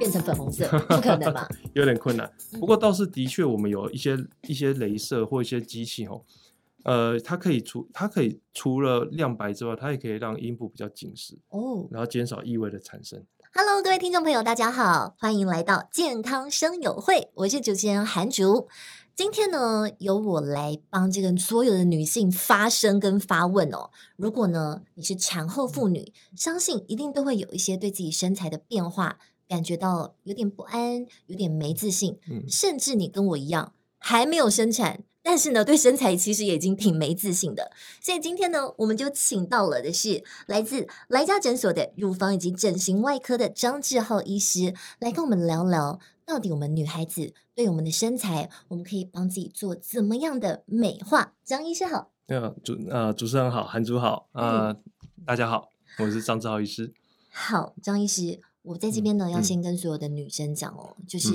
变成粉红色，不可能吧？有点困难。不过倒是的确，我们有一些一些镭射或一些机器哦，呃，它可以除它可以除了亮白之外，它也可以让阴部比较紧实哦，然后减少异味的产生。Hello，各位听众朋友，大家好，欢迎来到健康声友会，我是主持人韩竹。今天呢，由我来帮这个所有的女性发声跟发问哦。如果呢，你是产后妇女，相信一定都会有一些对自己身材的变化感觉到有点不安，有点没自信，嗯，甚至你跟我一样还没有生产，但是呢，对身材其实也已经挺没自信的。所以今天呢，我们就请到了的是来自莱家诊所的乳房以及整形外科的张志浩医师，来跟我们聊聊。到底我们女孩子对我们的身材，我们可以帮自己做怎么样的美化？张医师好，呃主呃主持人好，韩主好啊，呃嗯、大家好，我是张志浩医师。好，张医师，我在这边呢，嗯、要先跟所有的女生讲哦，嗯、就是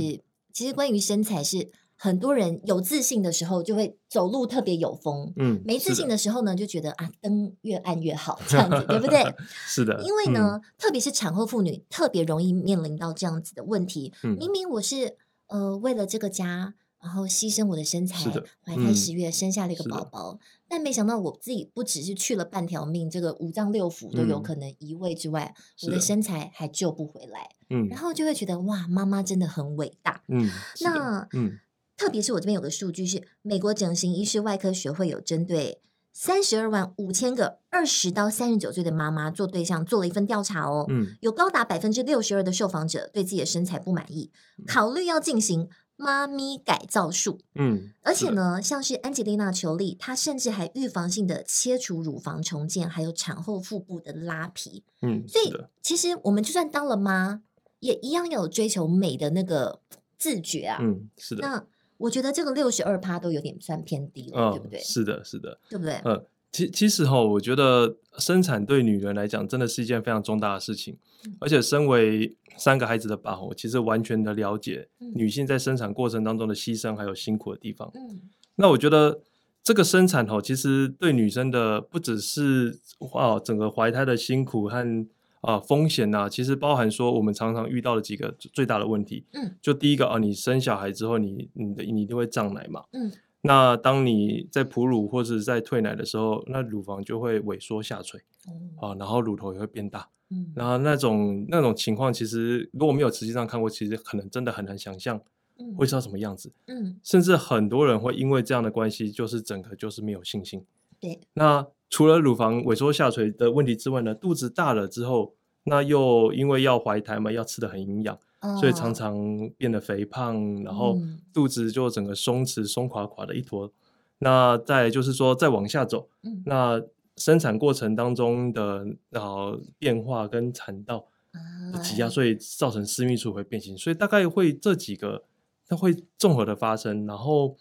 其实关于身材是。很多人有自信的时候就会走路特别有风，嗯，没自信的时候呢，就觉得啊，灯越暗越好，这样子对不对？是的，因为呢，嗯、特别是产后妇女特别容易面临到这样子的问题。嗯、明明我是呃为了这个家，然后牺牲我的身材，的怀胎十月生下了一个宝宝，但没想到我自己不只是去了半条命，这个五脏六腑都有可能移位之外，嗯、我的身材还救不回来。嗯，然后就会觉得哇，妈妈真的很伟大。嗯，那嗯。特别是我这边有个数据是，美国整形医师外科学会有针对三十二万五千个二十到三十九岁的妈妈做对象做了一份调查哦，嗯，有高达百分之六十二的受访者对自己的身材不满意，考虑要进行妈咪改造术，嗯，而且呢，像是安吉丽娜·裘丽，她甚至还预防性的切除乳房重建，还有产后腹部的拉皮，嗯，所以其实我们就算当了妈，也一样有追求美的那个自觉啊，嗯，是的，那。我觉得这个六十二趴都有点算偏低了，哦、对不对？是的，是的，对不对？嗯，其其实哈，我觉得生产对女人来讲真的是一件非常重大的事情，嗯、而且身为三个孩子的爸，我其实完全的了解女性在生产过程当中的牺牲还有辛苦的地方。嗯，那我觉得这个生产哈，其实对女生的不只是哦整个怀胎的辛苦和。啊，风险呐、啊，其实包含说我们常常遇到的几个最大的问题。嗯，就第一个啊，你生小孩之后你，你你的你就会胀奶嘛。嗯，那当你在哺乳或者在退奶的时候，那乳房就会萎缩下垂。嗯、啊，然后乳头也会变大。嗯，然后那种那种情况，其实如果没有实际上看过，其实可能真的很难想象会是什么样子。嗯，甚至很多人会因为这样的关系，就是整个就是没有信心。对，那。除了乳房萎缩下垂的问题之外呢，肚子大了之后，那又因为要怀胎嘛，要吃的很营养，哦、所以常常变得肥胖，然后肚子就整个松弛、松垮垮的一坨。那再就是说，再往下走，嗯、那生产过程当中的然后变化跟产道的挤压，所以造成私密处会变形，所以大概会这几个，它会综合的发生，然后。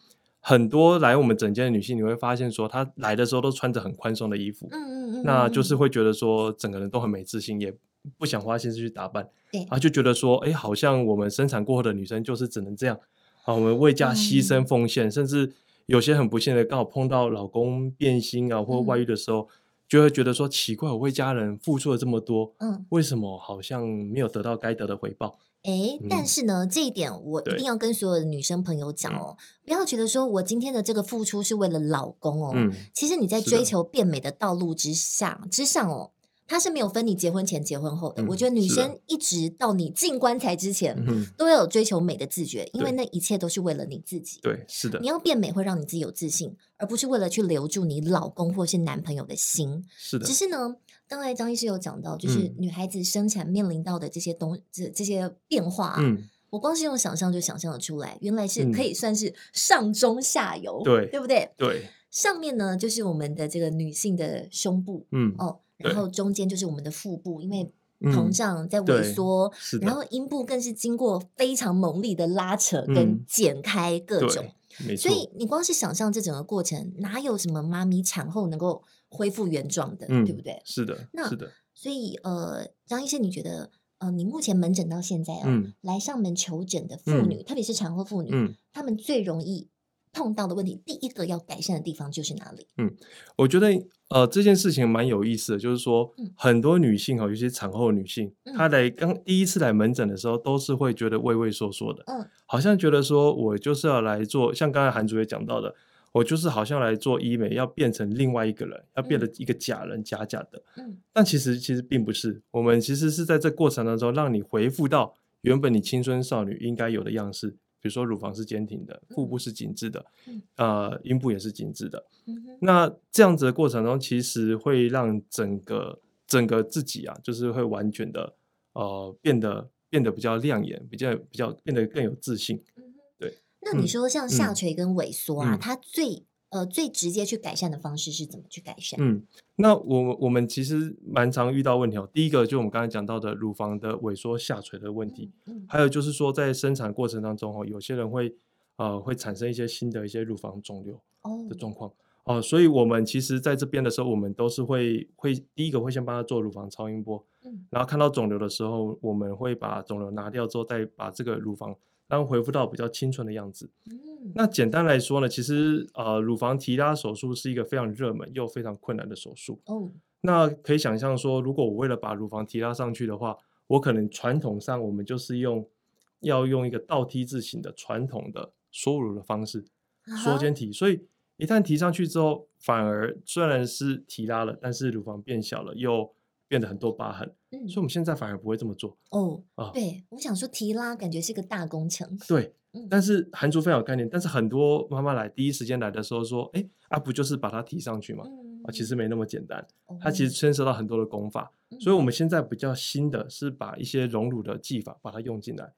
很多来我们诊间的女性，你会发现说，她来的时候都穿着很宽松的衣服，嗯嗯嗯，那就是会觉得说，整个人都很没自信，也不想花心思去打扮，对，啊，就觉得说，哎，好像我们生产过后的女生就是只能这样，啊，我们为家牺牲奉献，嗯、甚至有些很不幸的，刚好碰到老公变心啊或外遇的时候，嗯、就会觉得说，奇怪，我为家人付出了这么多，嗯，为什么好像没有得到该得的回报？哎，但是呢，嗯、这一点我一定要跟所有的女生朋友讲哦，不要觉得说我今天的这个付出是为了老公哦，嗯、其实你在追求变美的道路之下之上哦，它是没有分你结婚前结婚后的。嗯、我觉得女生一直到你进棺材之前，嗯、都要有追求美的自觉，因为那一切都是为了你自己。对，是的，你要变美会让你自己有自信，而不是为了去留住你老公或是男朋友的心。是的，只是呢。刚才张医师有讲到，就是女孩子生产面临到的这些东这、嗯、这些变化啊，嗯、我光是用想象就想象得出来，原来是可以算是上中下游，对、嗯、对不对？对，上面呢就是我们的这个女性的胸部，嗯哦，然后中间就是我们的腹部，因为膨胀在萎缩，嗯、然后阴部更是经过非常猛力的拉扯跟剪开各种，嗯、所以你光是想象这整个过程，哪有什么妈咪产后能够恢复原状的，嗯、对不对？是的，那是的。所以，呃，张医生，你觉得，呃，你目前门诊到现在啊，嗯、来上门求诊的妇女，嗯、特别是产后妇女，她、嗯、们最容易碰到的问题，第一个要改善的地方就是哪里？嗯，我觉得呃这件事情蛮有意思的，就是说、嗯、很多女性哈，尤其产后的女性，嗯、她来刚第一次来门诊的时候，都是会觉得畏畏缩缩的，嗯，好像觉得说我就是要来做，像刚才韩主也讲到的，我就是好像来做医美，要变成另外一个人，要变得一个假人，嗯、假假的，嗯，但其实其实并不是，我们其实是在这过程当中让你回复到原本你青春少女应该有的样式。比如说乳房是坚挺的，腹部是紧致的，嗯、呃，阴部也是紧致的。嗯、那这样子的过程中，其实会让整个整个自己啊，就是会完全的呃变得变得比较亮眼，比较比较变得更有自信。对。那你说像下垂跟萎缩啊，嗯、它最呃最直接去改善的方式是怎么去改善？嗯。那我我们其实蛮常遇到问题哦。第一个就我们刚才讲到的乳房的萎缩下垂的问题，嗯、还有就是说在生产过程当中哦，有些人会呃会产生一些新的一些乳房肿瘤的状况哦、呃。所以我们其实在这边的时候，我们都是会会第一个会先帮他做乳房超音波，嗯、然后看到肿瘤的时候，我们会把肿瘤拿掉之后，再把这个乳房让恢复到比较清纯的样子。嗯那简单来说呢，其实呃，乳房提拉手术是一个非常热门又非常困难的手术。哦，那可以想象说，如果我为了把乳房提拉上去的话，我可能传统上我们就是用要用一个倒梯字形的传统的缩乳的方式缩肩提，所以一旦提上去之后，反而虽然是提拉了，但是乳房变小了，又变得很多疤痕。嗯，所以我们现在反而不会这么做。哦，啊，对，我想说提拉感觉是个大工程。对。但是韩族非常有概念，但是很多妈妈来第一时间来的时候说：“哎，啊不就是把它提上去吗？”啊，其实没那么简单，它其实牵涉到很多的功法。所以我们现在比较新的是把一些隆乳的技法把它用进来，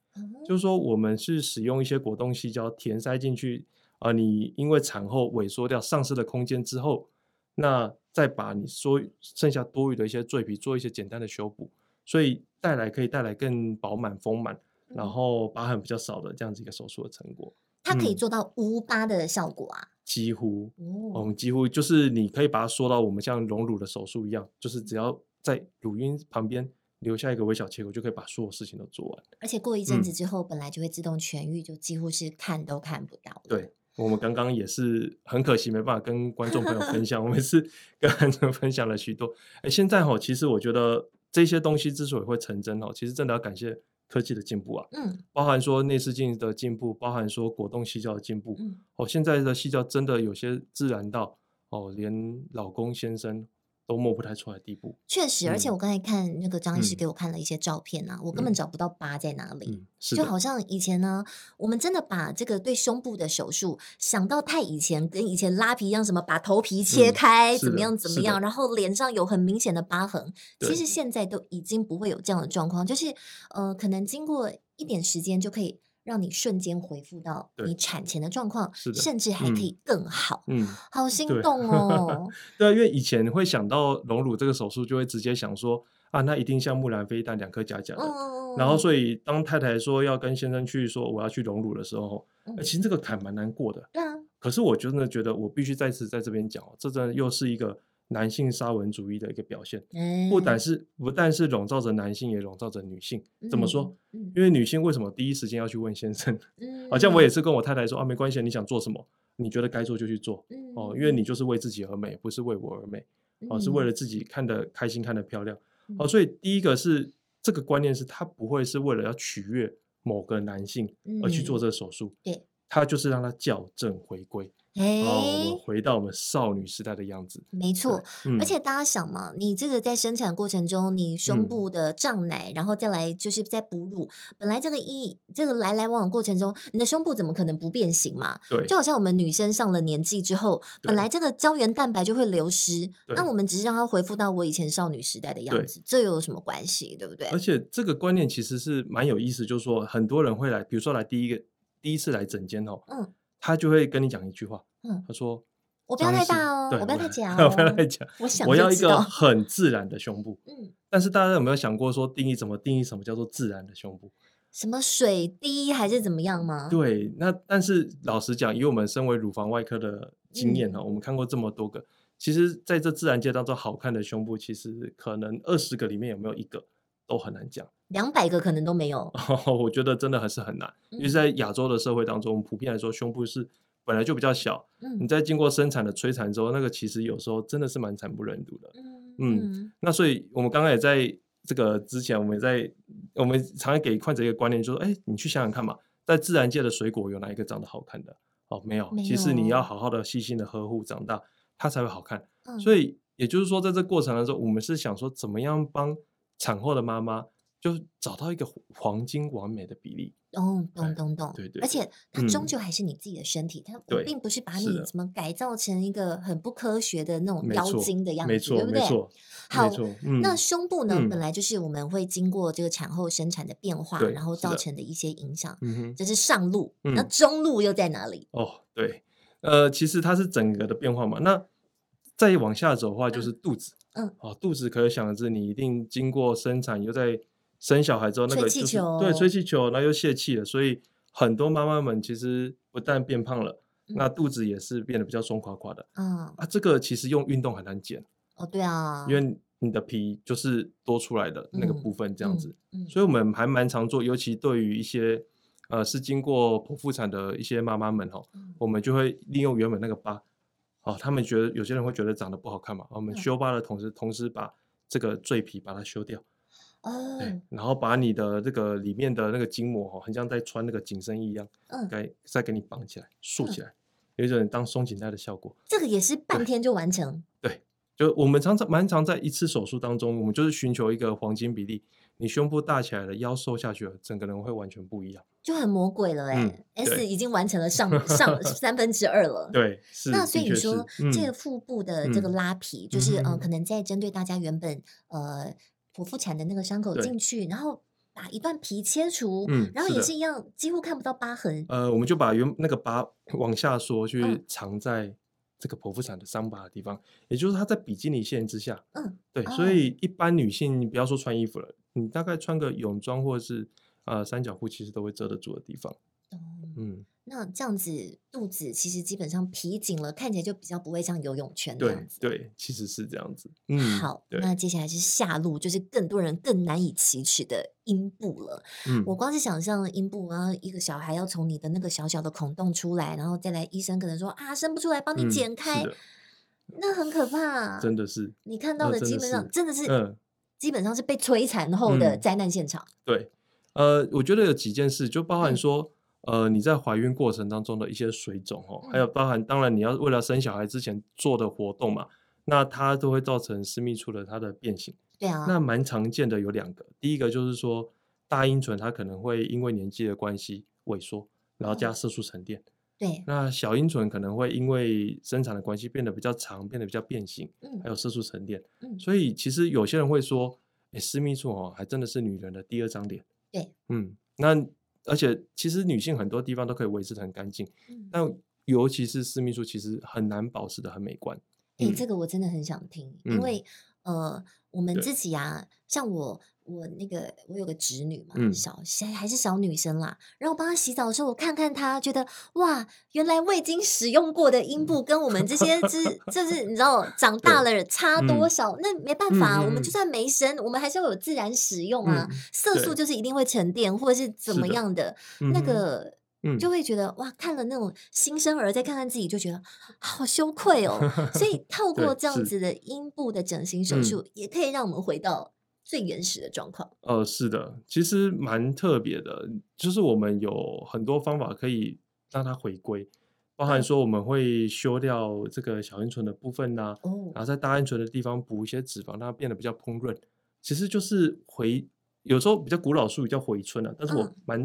就是说我们是使用一些果冻细胶填塞进去，啊，你因为产后萎缩掉丧失的空间之后，那再把你说剩下多余的一些赘皮做一些简单的修补，所以带来可以带来更饱满丰满。然后疤痕比较少的这样子一个手术的成果，它可以做到无疤的效果啊？几乎，嗯，几乎就是你可以把它说到我们像隆乳的手术一样，就是只要在乳晕旁边留下一个微小切口，就可以把所有事情都做完。而且过一阵子之后，本来就会自动痊愈，就几乎是看都看不到。对，我们刚刚也是很可惜没办法跟观众朋友分享，我们是跟观众分享了许多。哎，现在哈，其实我觉得这些东西之所以会成真哦，其实真的要感谢。科技的进步啊，嗯，包含说内视镜的进步，包含说果冻细胶的进步，嗯，哦，现在的细胶真的有些自然到哦，连老公先生。都摸不太出来的地步，确实，而且我刚才看那个张医师给我看了一些照片呐、啊，嗯、我根本找不到疤在哪里，嗯、就好像以前呢，我们真的把这个对胸部的手术想到太以前，跟以前拉皮一样，什么把头皮切开，嗯、怎么样怎么样，然后脸上有很明显的疤痕，其实现在都已经不会有这样的状况，就是呃，可能经过一点时间就可以。让你瞬间恢复到你产前的状况，甚至还可以更好。嗯，好心动 哦。对啊，因为以前会想到隆乳这个手术，就会直接想说啊，那一定像木兰飞弹两颗假假的。然后，所以当太太说要跟先生去说我要去隆乳的时候，其实这个坎蛮难过的。对啊可是我真的觉得我必须再次在这边讲，这真的又是一个。男性沙文主义的一个表现，不但是不但是笼罩着男性，也笼罩着女性。怎么说？因为女性为什么第一时间要去问先生？好像我也是跟我太太说啊，没关系，你想做什么，你觉得该做就去做哦，因为。你就是为自己而美，不是为我而美。哦，是为了自己看得开心、看得漂亮。哦。所以第一个是这个观念是，他不会是为了要取悦某个男性而去做这个手术，对，他就是让它校正回归。哎，我们回到我们少女时代的样子。没错，嗯、而且大家想嘛，你这个在生产过程中，你胸部的胀奶，嗯、然后再来就是在哺乳，本来这个一这个来来往往过程中，你的胸部怎么可能不变形嘛？对，就好像我们女生上了年纪之后，本来这个胶原蛋白就会流失，对那我们只是让它恢复到我以前少女时代的样子，这又有什么关系？对不对？而且这个观念其实是蛮有意思，就是说很多人会来，比如说来第一个第一次来整间哦，嗯。他就会跟你讲一句话，嗯，他说：“我不要太大哦，我不要太假哦，我不要太假，我想我要一个很自然的胸部。”嗯，但是大家有没有想过说定义怎么定义什么叫做自然的胸部？什么水滴还是怎么样吗？对，那但是老实讲，以我们身为乳房外科的经验哈，我们看过这么多个，其实在这自然界当中好看的胸部，其实可能二十个里面有没有一个？都很难讲，两百个可能都没有。我觉得真的还是很难，因为在亚洲的社会当中，普遍来说，胸部是本来就比较小，嗯，你在经过生产的摧残之后，那个其实有时候真的是蛮惨不忍睹的，嗯嗯。那所以我们刚刚也在这个之前，我们也在我们常常给患者一个观念，就是说，哎，你去想想看嘛，在自然界的水果有哪一个长得好看的？哦，没有，其实你要好好的细心的呵护长大，它才会好看。嗯、所以也就是说，在这过程当中，我们是想说，怎么样帮产后的妈妈就找到一个黄金完美的比例。哦，懂懂懂，对对，而且它终究还是你自己的身体，它并不是把你怎么改造成一个很不科学的那种妖精的样子，没错，对不对？好，那胸部呢，本来就是我们会经过这个产后生产的变化，然后造成的一些影响。这是上路，那中路又在哪里？哦，对，呃，其实它是整个的变化嘛。那再往下走的话，就是肚子。嗯，哦，肚子可想而知，你一定经过生产又在。生小孩之后，那个就是对吹气球，然后又泄气了，所以很多妈妈们其实不但变胖了，那肚子也是变得比较松垮垮的。嗯啊，这个其实用运动很难减哦，对啊，因为你的皮就是多出来的那个部分这样子，所以我们还蛮常做，尤其对于一些呃是经过剖腹产的一些妈妈们哈，我们就会利用原本那个疤，哦，他们觉得有些人会觉得长得不好看嘛，我们修疤的同时，同时把这个赘皮把它修掉。哦，然后把你的这个里面的那个筋膜哈，很像在穿那个紧身衣一样，嗯，该再给你绑起来，竖起来，有一种当松紧带的效果。这个也是半天就完成。对，就我们常常蛮常在一次手术当中，我们就是寻求一个黄金比例，你胸部大起来了，腰瘦下去了，整个人会完全不一样，就很魔鬼了哎。S 已经完成了上 上三分之二了。对，是。那所以你说这个腹部的这个拉皮，就是嗯，可能在针对大家原本呃。剖腹产的那个伤口进去，然后把一段皮切除，嗯，然后也是一样，几乎看不到疤痕。呃，我们就把原那个疤往下缩，去藏在这个剖腹产的伤疤的地方，嗯、也就是它在比基尼线之下。嗯，对，哦、所以一般女性，你不要说穿衣服了，你大概穿个泳装或者是呃三角裤，其实都会遮得住的地方。嗯。嗯那这样子肚子其实基本上皮紧了，看起来就比较不会像游泳圈这样子。对，对，其实是这样子。嗯，好，那接下来是下路，就是更多人更难以启齿的阴部了。嗯，我光是想象阴部，然后一个小孩要从你的那个小小的孔洞出来，然后再来医生可能说啊生不出来，帮你剪开，嗯、那很可怕。真的是，你看到的基本上真的是，真的是嗯，基本上是被摧残后的灾难现场。嗯、对，呃，我觉得有几件事，就包含说。嗯呃，你在怀孕过程当中的一些水肿哦，还有包含，当然你要为了生小孩之前做的活动嘛，那它都会造成私密处的它的变形。对啊，那蛮常见的有两个，第一个就是说大阴唇它可能会因为年纪的关系萎缩，然后加色素沉淀。对，那小阴唇可能会因为生产的关系变得比较长，变得比较变形，嗯还有色素沉淀。嗯，所以其实有些人会说，哎，私密处哦，还真的是女人的第二张脸。对，嗯，那。而且其实女性很多地方都可以维持的很干净，嗯、但尤其是私密处，其实很难保持的很美观。哎、嗯欸，这个我真的很想听，嗯、因为呃，我们自己啊，像我。我那个，我有个侄女嘛，嗯、小还还是小女生啦。然后我帮她洗澡的时候，我看看她，觉得哇，原来未经使用过的阴部跟我们这些，这就是你知道，长大了差多少？嗯、那没办法，嗯、我们就算没生，我们还是要有自然使用啊。嗯、色素就是一定会沉淀，或者是怎么样的，的那个，就会觉得哇，看了那种新生儿，再看看自己，就觉得好羞愧哦。所以 透过这样子的阴部的整形手术，也可以让我们回到。最原始的状况，哦、呃，是的，其实蛮特别的，就是我们有很多方法可以让它回归，包含说我们会修掉这个小阴唇的部分呐、啊，哦、然后在大阴唇的地方补一些脂肪，让它变得比较烹润，其实就是回，有时候比较古老术语叫回春啊，但是我蛮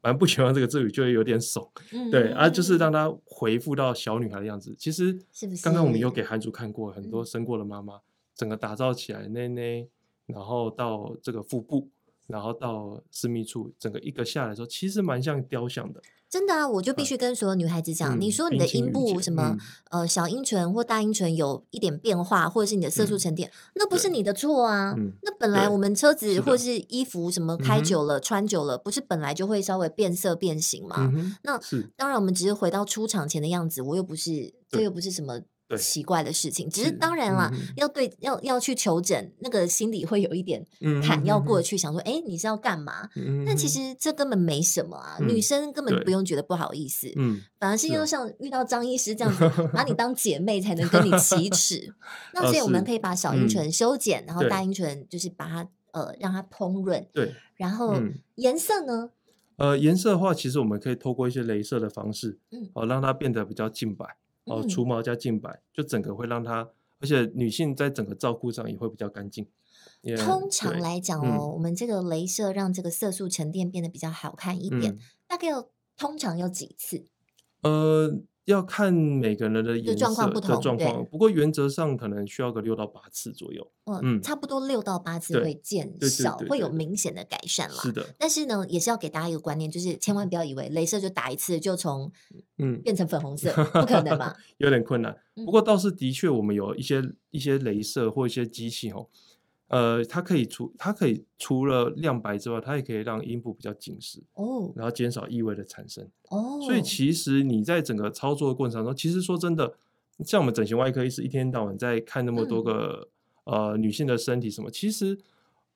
蛮、嗯、不喜欢这个字语，就会有点怂，嗯、对，啊，就是让它回复到小女孩的样子。其实，刚刚我们有给韩主看过很多生过的妈妈，嗯、整个打造起来，内内。然后到这个腹部，然后到私密处，整个一个下来的时候，其实蛮像雕像的。真的啊，我就必须跟所有女孩子讲，嗯、你说你的阴部什么、嗯、呃小阴唇或大阴唇有一点变化，或者是你的色素沉淀，嗯、那不是你的错啊。嗯、那本来我们车子或是衣服什么开久了、穿久了，不是本来就会稍微变色变形吗？嗯、那是当然，我们只是回到出厂前的样子。我又不是，这又不是什么。奇怪的事情。只是当然啦，要对要要去求诊，那个心里会有一点坎要过去，想说，哎，你是要干嘛？但其实这根本没什么啊，女生根本不用觉得不好意思，嗯，反而是要像遇到张医师这样子，把你 当姐妹才能跟你启齿。那所以我们可以把小阴唇修剪，然后大阴唇就是把它呃让它膨润，对，然后颜色呢？呃，颜色的话，其实我们可以透过一些镭射的方式，嗯，哦，让它变得比较净白，哦，除毛加净白，就整个会让它，而且女性在整个照顾上也会比较干净。通常来讲哦，我们这个镭射让这个色素沉淀变得比较好看一点，大概要通常要几次？呃。要看每个人的颜色的状况不同，对，不过原则上可能需要个六到八次左右。嗯，差不多六到八次会见效，会有明显的改善啦。是的，但是呢，也是要给大家一个观念，就是千万不要以为镭射就打一次就从嗯变成粉红色，不可能嘛，有点困难。不过倒是的确，我们有一些一些镭射或一些机器哦。呃，它可以除，它可以除了亮白之外，它也可以让阴部比较紧实哦，然后减少异味的产生哦。所以其实你在整个操作的过程当中，其实说真的，像我们整形外科医师一天到晚在看那么多个、嗯、呃女性的身体什么，其实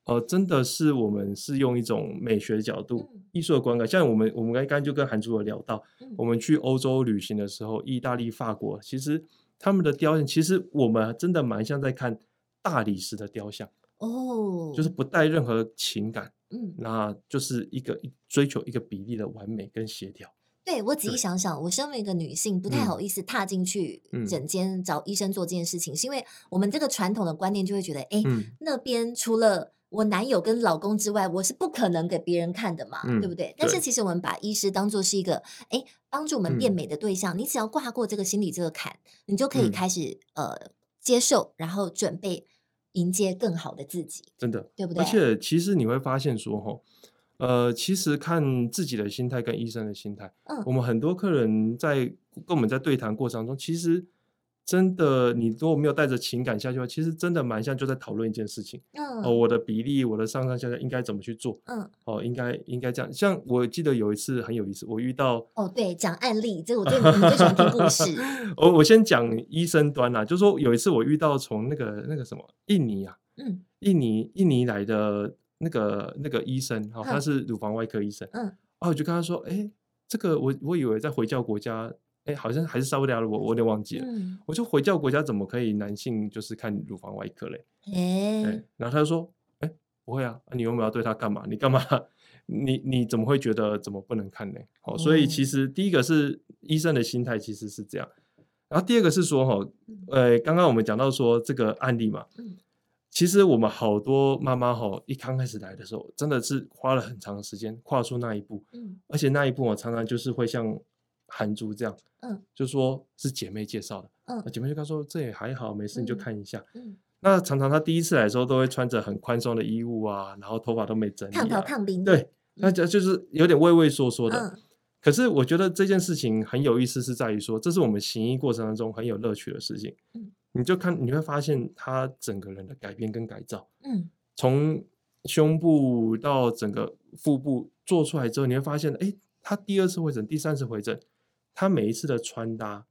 呃真的是我们是用一种美学的角度、嗯、艺术的观感。像我们我们刚刚就跟韩主有聊到，嗯、我们去欧洲旅行的时候，意大利、法国，其实他们的雕像，其实我们真的蛮像在看大理石的雕像。哦，就是不带任何情感，嗯，那就是一个追求一个比例的完美跟协调。对，我仔细想想，我身为一个女性，不太好意思踏进去诊间找医生做这件事情，是因为我们这个传统的观念就会觉得，哎，那边除了我男友跟老公之外，我是不可能给别人看的嘛，对不对？但是其实我们把医师当做是一个，哎，帮助我们变美的对象，你只要跨过这个心理这个坎，你就可以开始呃接受，然后准备。迎接更好的自己，真的，对不对？而且其实你会发现说，哈，呃，其实看自己的心态跟医生的心态，嗯，我们很多客人在跟我们在对谈过程中，其实。真的，你如果没有带着情感下去的话，其实真的蛮像就在讨论一件事情。嗯，哦，我的比例，我的上上下下应该怎么去做？嗯，哦，应该应该这样。像我记得有一次很有意思，我遇到哦，对，讲案例，这个我最最喜欢听故事。我我先讲医生端啦，就是说有一次我遇到从那个那个什么印尼啊，嗯，印尼印尼来的那个那个医生，哈、哦，他是乳房外科医生，嗯，哦，我就跟他说，哎，这个我我以为在回教国家。哎，好像还是沙乌地阿拉伯，我我有点忘记了。嗯、我就回教国家怎么可以男性就是看乳房外科嘞？哎，然后他就说，哎，不会啊，你有没有要对他干嘛？你干嘛？你你怎么会觉得怎么不能看呢？哦，所以其实第一个是医生的心态其实是这样，然后第二个是说哈，呃，刚刚我们讲到说这个案例嘛，其实我们好多妈妈哈，一刚开始来的时候，真的是花了很长的时间跨出那一步，而且那一步我常常就是会像。韩珠这样，嗯，就说是姐妹介绍的，嗯，姐妹就跟她说这也还好，没事，你就看一下，嗯，那常常她第一次来的时候都会穿着很宽松的衣物啊，然后头发都没整理，烫头烫。冰，对，那就就是有点畏畏缩缩的。可是我觉得这件事情很有意思，是在于说这是我们行医过程当中很有乐趣的事情，嗯，你就看你会发现她整个人的改变跟改造，嗯，从胸部到整个腹部做出来之后，你会发现，哎，她第二次回诊，第三次回诊。他每一次的穿搭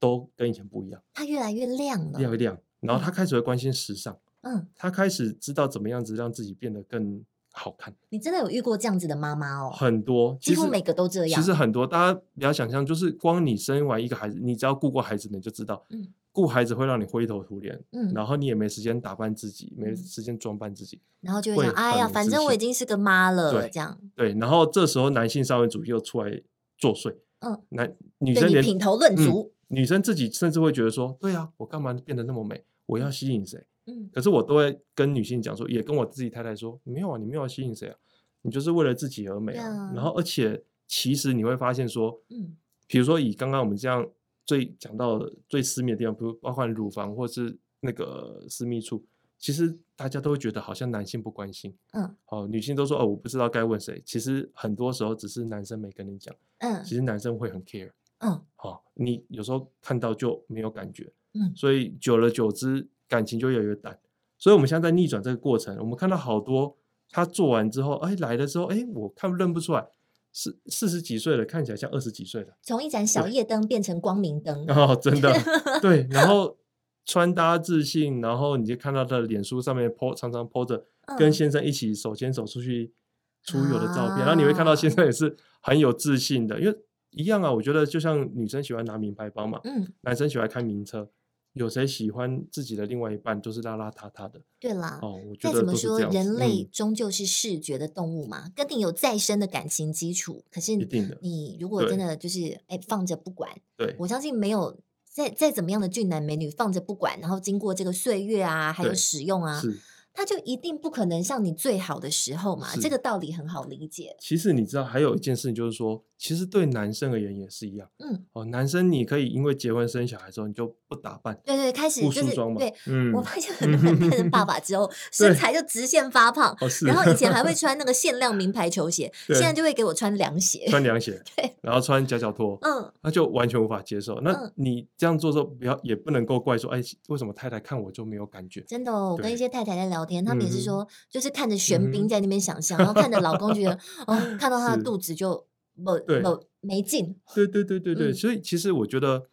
都跟以前不一样，他越来越亮了，越来越亮。然后他开始会关心时尚，嗯，他开始知道怎么样子让自己变得更好看。你真的有遇过这样子的妈妈哦？很多，几乎每个都这样。其实很多，大家不要想象，就是光你生完一个孩子，你只要顾过孩子，你就知道，嗯，顾孩子会让你灰头土脸，嗯，然后你也没时间打扮自己，没时间装扮自己，然后就会想，哎呀，反正我已经是个妈了，这样。对，然后这时候男性社会主义又出来作祟。嗯，男女生连品头论足，女生自己甚至会觉得说，对啊，我干嘛变得那么美？我要吸引谁？嗯，可是我都会跟女性讲说，也跟我自己太太说，没有啊，你没有要吸引谁啊？你就是为了自己而美啊。然后，而且其实你会发现说，嗯，比如说以刚刚我们这样最讲到的最私密的地方，比如包括乳房或是那个私密处。其实大家都会觉得好像男性不关心，嗯，哦，女性都说哦，我不知道该问谁。其实很多时候只是男生没跟你讲，嗯，其实男生会很 care，嗯，好，哦，你有时候看到就没有感觉，嗯，所以久了久之感情就越来越淡。所以我们现在在逆转这个过程，我们看到好多他做完之后，哎，来的时候，哎，我看认不出来，四四十几岁了，看起来像二十几岁的，从一盏小夜灯变成光明灯。哦，真的。对。然后穿搭自信，然后你就看到他的脸书上面 po 常常 po 着跟先生一起手牵手出去出游的照片，嗯、然后你会看到先生也是很有自信的，因为一样啊，我觉得就像女生喜欢拿名牌包嘛，嗯，男生喜欢开名车。有谁喜欢自己的另外一半就是邋邋遢遢的？对啦，哦，我觉得再怎么说，人类终究是视觉的动物嘛，嗯、跟你有再深的感情基础。可是你如果真的就是哎放着不管，对，我相信没有再再怎么样的俊男美女放着不管，然后经过这个岁月啊，还有使用啊。他就一定不可能像你最好的时候嘛，这个道理很好理解。其实你知道，还有一件事情就是说，其实对男生而言也是一样。嗯，哦，男生你可以因为结婚生小孩之后，你就不打扮，对对，开始就是对。嗯，我发现很多人变成爸爸之后，身材就直线发胖。然后以前还会 穿那个限量名牌球鞋，现在就会给我穿凉鞋，穿凉鞋，对，然后穿夹脚拖，嗯，那就完全无法接受。那你这样做的时候，不要也不能够怪说，哎，为什么太太看我就没有感觉？真的，我跟一些太太在聊天，他们也是说。嗯、就是看着玄彬在那边想象，嗯、然后看着老公觉得哦，看到他的肚子就没没没劲。对对对对对，嗯、所以其实我觉得，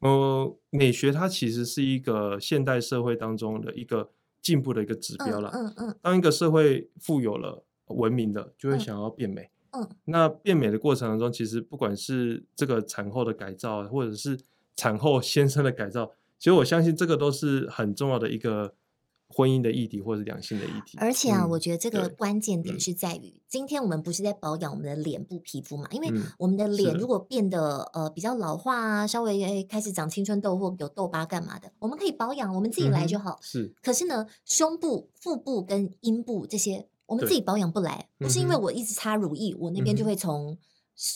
呃，美学它其实是一个现代社会当中的一个进步的一个指标了。嗯嗯。当一个社会富有了、文明的，就会想要变美。嗯。嗯，那变美的过程当中，其实不管是这个产后的改造，或者是产后 先生的改造，其实我相信这个都是很重要的一个。婚姻的议题，或者是两性的议题，而且啊，嗯、我觉得这个关键点是在于，嗯、今天我们不是在保养我们的脸部皮肤嘛？因为我们的脸如果变得、嗯、呃比较老化啊，稍微诶开始长青春痘或有痘疤干嘛的，我们可以保养，我们自己来就好。嗯、是，可是呢，胸部、腹部跟阴部这些，我们自己保养不来，不是因为我一直擦乳液，我那边就会从。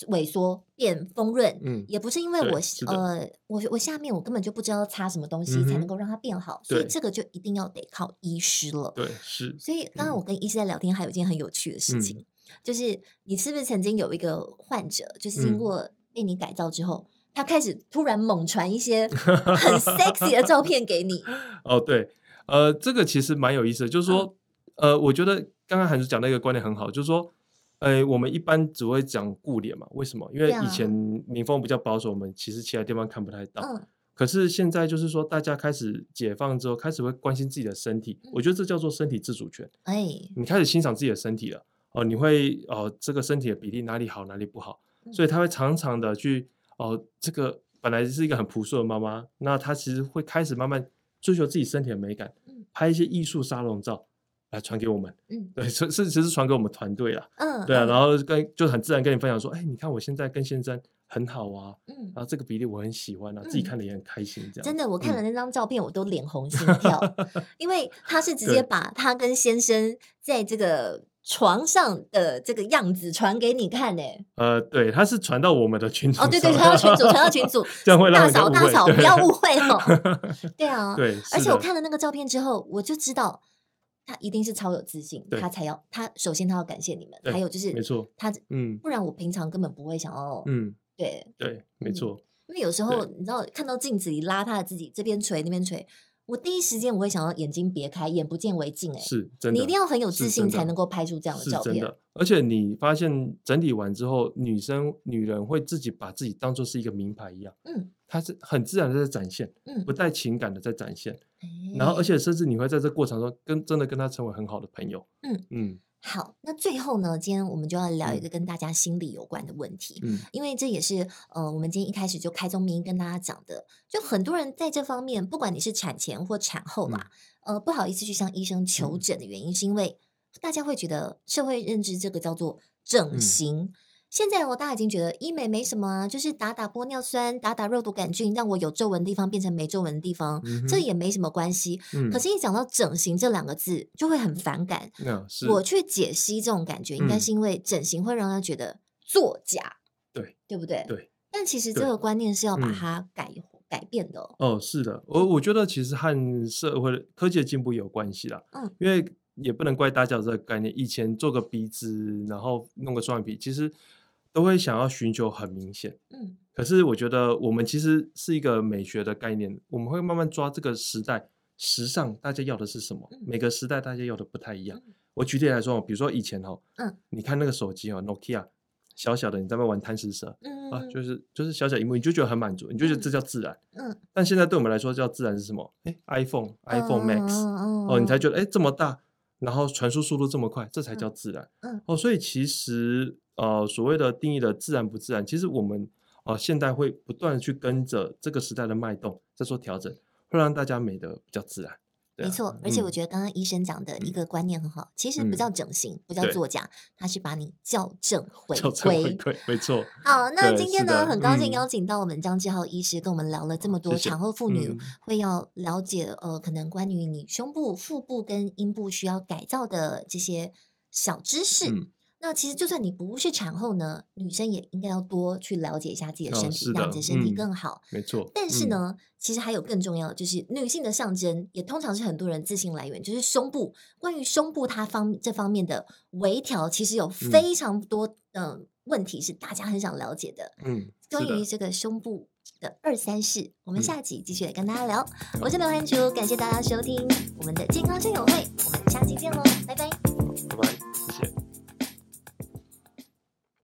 萎缩变丰润，嗯，也不是因为我呃，我我下面我根本就不知道擦什么东西才能够让它变好，所以这个就一定要得靠医师了。对，是。所以刚刚我跟医师在聊天，还有一件很有趣的事情，就是你是不是曾经有一个患者，就是经过被你改造之后，他开始突然猛传一些 很 sexy 的照片给你？哦，对，呃，这个其实蛮有意思的，就是说，呃，我觉得刚刚韩主讲那个观点很好，就是说。呃，我们一般只会讲顾脸嘛？为什么？因为以前民风比较保守，我们其实其他地方看不太到。嗯。可是现在就是说，大家开始解放之后，开始会关心自己的身体。我觉得这叫做身体自主权。哎。你开始欣赏自己的身体了哦，你会哦，这个身体的比例哪里好，哪里不好，所以他会常常的去哦，这个本来是一个很朴素的妈妈，那她其实会开始慢慢追求自己身体的美感，拍一些艺术沙龙照。来传给我们，嗯，对，是是，其实传给我们团队啦，嗯，对啊，然后跟就很自然跟你分享说，哎，你看我现在跟先生很好啊，嗯，然后这个比例我很喜欢啊，自己看的也很开心，这样。真的，我看了那张照片，我都脸红心跳，因为他是直接把他跟先生在这个床上的这个样子传给你看呢。呃，对，他是传到我们的群组，哦，对对，传到群组，传到群 组，这样会让大嫂大嫂不要误会哦。对啊，对，而且我看了那个照片之后，我就知道。他一定是超有自信，他才要他首先他要感谢你们，还有就是没错，他嗯，不然我平常根本不会想要嗯，对对，没错，因为有时候你知道看到镜子里邋遢的自己，这边垂那边垂，我第一时间我会想要眼睛别开，眼不见为净，哎，是真的，你一定要很有自信才能够拍出这样的照片，而且你发现整理完之后，女生女人会自己把自己当做是一个名牌一样，嗯。他是很自然的在展现，嗯，不带情感的在展现，嗯、然后而且甚至你会在这过程中跟真的跟他成为很好的朋友，嗯嗯。嗯好，那最后呢，今天我们就要聊一个跟大家心理有关的问题，嗯，因为这也是呃，我们今天一开始就开宗明义跟大家讲的，就很多人在这方面，不管你是产前或产后嘛，嗯、呃，不好意思去向医生求诊的原因，是因为大家会觉得社会认知这个叫做整形。嗯现在我大家已经觉得医美没什么啊，就是打打玻尿酸、打打肉毒杆菌，让我有皱纹的地方变成没皱纹的地方，嗯、这也没什么关系。嗯、可是，一讲到整形这两个字，就会很反感。嗯、我去解析这种感觉，应该是因为整形会让他觉得作假，对、嗯、对不对？对。但其实这个观念是要把它改、嗯、改变的。哦，是的，我我觉得其实和社会科技的进步有关系啦。嗯，因为也不能怪大家有这个概念。以前做个鼻子，然后弄个双眼皮，其实。都会想要寻求很明显，嗯，可是我觉得我们其实是一个美学的概念，我们会慢慢抓这个时代时尚，大家要的是什么？嗯、每个时代大家要的不太一样。嗯、我举例来说，比如说以前哦，嗯，你看那个手机哦，Nokia 小小的你在那玩贪食蛇，嗯啊，就是就是小小一幕，你就觉得很满足，你就觉得这叫自然，嗯。但现在对我们来说，叫自然是什么？哎，iPhone iPhone Max，哦，你才觉得哎这么大，然后传输速度这么快，这才叫自然，嗯。哦，所以其实呃所谓的定义的自然不自然，其实我们呃现代会不断去跟着这个时代的脉动在做调整，会让大家美的比较自然。没错，而且我觉得刚刚医生讲的一个观念很好，其实不叫整形，不叫作假，它是把你校正回归。没错。好，那今天呢，很高兴邀请到我们张志浩医师，跟我们聊了这么多产后妇女会要了解呃，可能关于你胸部、腹部跟阴部需要改造的这些小知识。那其实就算你不是产后呢，女生也应该要多去了解一下自己的身体，让自己身体更好。没错。但是呢，其实还有更重要的，就是女性的象征，也通常是很多人自信来源，就是胸部。关于胸部它方这方面的微调，其实有非常多的问题是大家很想了解的。嗯。关于这个胸部的二三事，我们下集继续来跟大家聊。我是刘涵竹，感谢大家收听我们的健康生友会，我们下期见喽，拜拜。拜拜，谢谢。